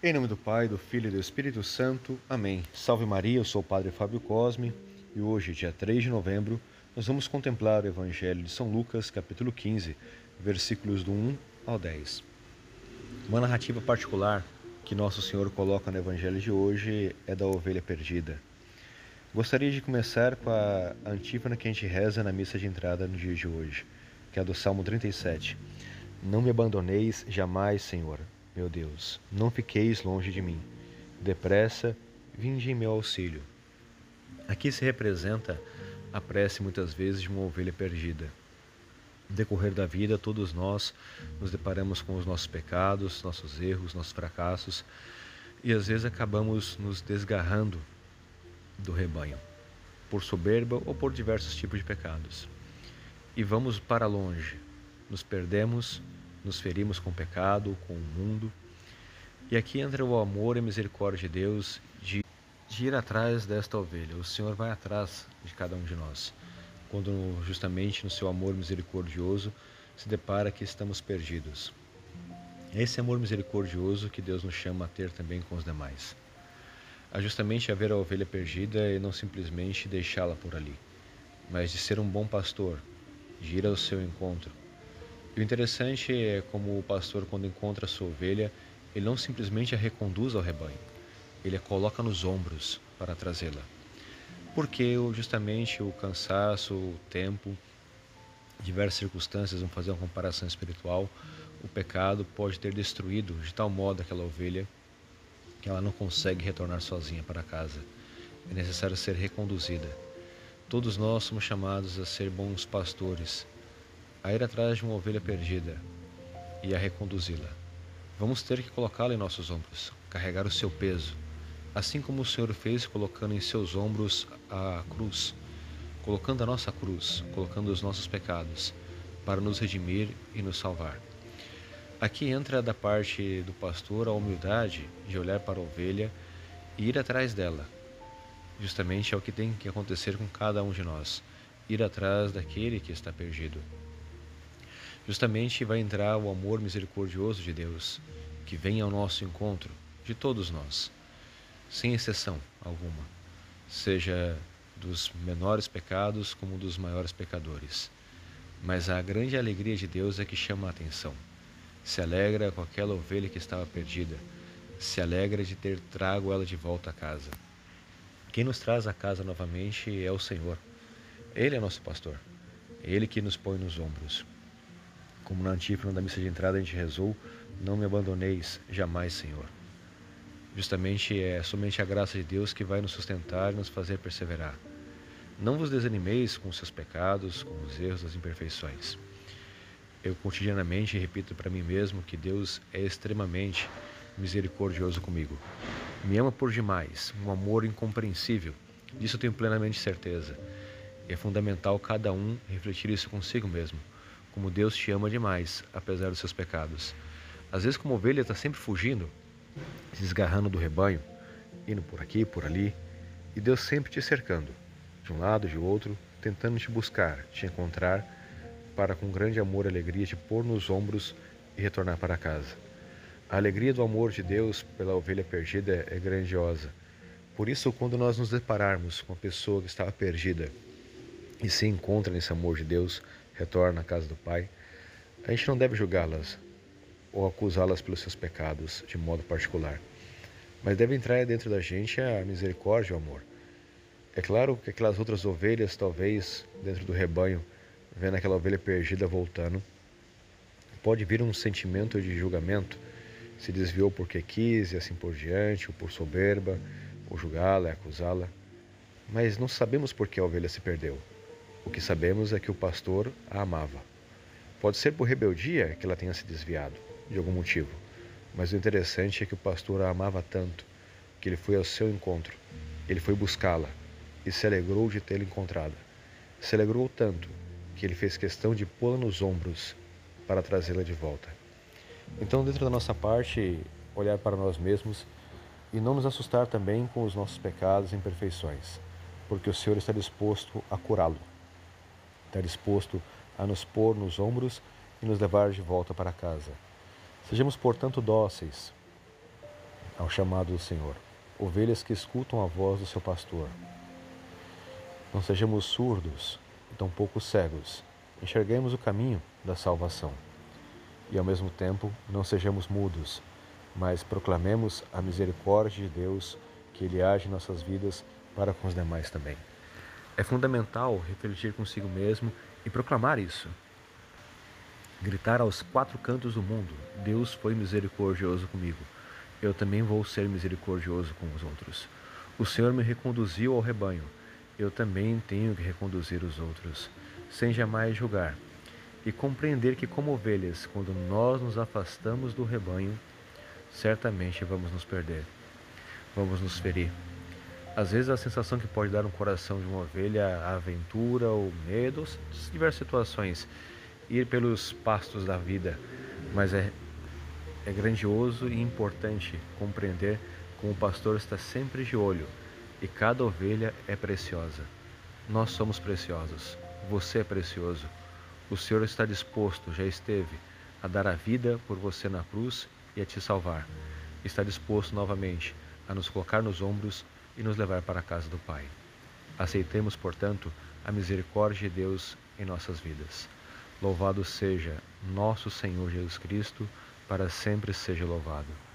Em nome do Pai, do Filho e do Espírito Santo. Amém. Salve Maria, eu sou o Padre Fábio Cosme e hoje, dia 3 de novembro, nós vamos contemplar o Evangelho de São Lucas, capítulo 15, versículos do 1 ao 10. Uma narrativa particular que Nosso Senhor coloca no Evangelho de hoje é da ovelha perdida. Gostaria de começar com a antífona que a gente reza na missa de entrada no dia de hoje, que é a do Salmo 37. Não me abandoneis jamais, Senhor, meu Deus, não fiqueis longe de mim. Depressa, vinde em meu auxílio. Aqui se representa a prece muitas vezes de uma ovelha perdida. No decorrer da vida, todos nós nos deparamos com os nossos pecados, nossos erros, nossos fracassos e às vezes acabamos nos desgarrando do rebanho, por soberba ou por diversos tipos de pecados. E vamos para longe, nos perdemos, nos ferimos com o pecado, com o mundo. E aqui entra o amor e misericórdia de Deus de, de ir atrás desta ovelha. O Senhor vai atrás de cada um de nós, quando justamente no seu amor misericordioso se depara que estamos perdidos. É esse amor misericordioso que Deus nos chama a ter também com os demais a justamente a ver a ovelha perdida e não simplesmente deixá-la por ali, mas de ser um bom pastor, de ir ao seu encontro. E o interessante é como o pastor, quando encontra a sua ovelha, ele não simplesmente a reconduz ao rebanho, ele a coloca nos ombros para trazê-la. Porque justamente o cansaço, o tempo, diversas circunstâncias, vão fazer uma comparação espiritual, o pecado pode ter destruído de tal modo aquela ovelha que ela não consegue retornar sozinha para casa. É necessário ser reconduzida. Todos nós somos chamados a ser bons pastores, a ir atrás de uma ovelha perdida e a reconduzi-la. Vamos ter que colocá-la em nossos ombros, carregar o seu peso, assim como o Senhor fez colocando em seus ombros a cruz, colocando a nossa cruz, colocando os nossos pecados, para nos redimir e nos salvar. Aqui entra da parte do pastor a humildade de olhar para a ovelha e ir atrás dela. Justamente é o que tem que acontecer com cada um de nós, ir atrás daquele que está perdido. Justamente vai entrar o amor misericordioso de Deus, que vem ao nosso encontro, de todos nós, sem exceção alguma, seja dos menores pecados como dos maiores pecadores. Mas a grande alegria de Deus é que chama a atenção se alegra com aquela ovelha que estava perdida, se alegra de ter trago ela de volta a casa. Quem nos traz a casa novamente é o Senhor. Ele é nosso pastor. Ele que nos põe nos ombros. Como na antífona da missa de entrada a gente rezou, não me abandoneis jamais, Senhor. Justamente é somente a graça de Deus que vai nos sustentar e nos fazer perseverar. Não vos desanimeis com os seus pecados, com os erros, as imperfeições. Eu cotidianamente repito para mim mesmo que Deus é extremamente misericordioso comigo. Me ama por demais, um amor incompreensível. Disso tenho plenamente certeza. E é fundamental cada um refletir isso consigo mesmo, como Deus te ama demais, apesar dos seus pecados. Às vezes, como ovelha, está sempre fugindo, se desgarrando do rebanho, indo por aqui, por ali, e Deus sempre te cercando, de um lado, de outro, tentando te buscar, te encontrar para com grande amor e alegria te pôr nos ombros e retornar para casa. A alegria do amor de Deus pela ovelha perdida é grandiosa. Por isso, quando nós nos depararmos com a pessoa que estava perdida e se encontra nesse amor de Deus, retorna à casa do Pai, a gente não deve julgá-las ou acusá-las pelos seus pecados de modo particular, mas deve entrar dentro da gente a misericórdia e o amor. É claro que aquelas outras ovelhas, talvez dentro do rebanho, vendo aquela ovelha perdida voltando, pode vir um sentimento de julgamento, se desviou porque quis e assim por diante, ou por soberba, ou julgá-la, acusá-la. Mas não sabemos por que a ovelha se perdeu. O que sabemos é que o pastor a amava. Pode ser por rebeldia que ela tenha se desviado, de algum motivo, mas o interessante é que o pastor a amava tanto que ele foi ao seu encontro, ele foi buscá-la e se alegrou de tê-la encontrado. Se alegrou tanto que ele fez questão de pô-la nos ombros para trazê-la de volta. Então, dentro da nossa parte, olhar para nós mesmos e não nos assustar também com os nossos pecados e imperfeições, porque o Senhor está disposto a curá-lo, está disposto a nos pôr nos ombros e nos levar de volta para casa. Sejamos, portanto, dóceis ao chamado do Senhor, ovelhas que escutam a voz do seu pastor. Não sejamos surdos e tampouco cegos, enxerguemos o caminho da salvação. E ao mesmo tempo, não sejamos mudos, mas proclamemos a misericórdia de Deus, que Ele age em nossas vidas para com os demais também. É fundamental refletir consigo mesmo e proclamar isso. Gritar aos quatro cantos do mundo: Deus foi misericordioso comigo eu também vou ser misericordioso com os outros. O Senhor me reconduziu ao rebanho, eu também tenho que reconduzir os outros, sem jamais julgar. E compreender que, como ovelhas, quando nós nos afastamos do rebanho, certamente vamos nos perder, vamos nos ferir. Às vezes a sensação que pode dar no coração de uma ovelha a aventura ou medo, diversas situações, ir pelos pastos da vida, mas é é grandioso e importante compreender como o pastor está sempre de olho e cada ovelha é preciosa. Nós somos preciosos, você é precioso. O Senhor está disposto, já esteve, a dar a vida por você na cruz e a te salvar. Está disposto novamente a nos colocar nos ombros e nos levar para a casa do Pai. Aceitemos, portanto, a misericórdia de Deus em nossas vidas. Louvado seja nosso Senhor Jesus Cristo para sempre seja louvado.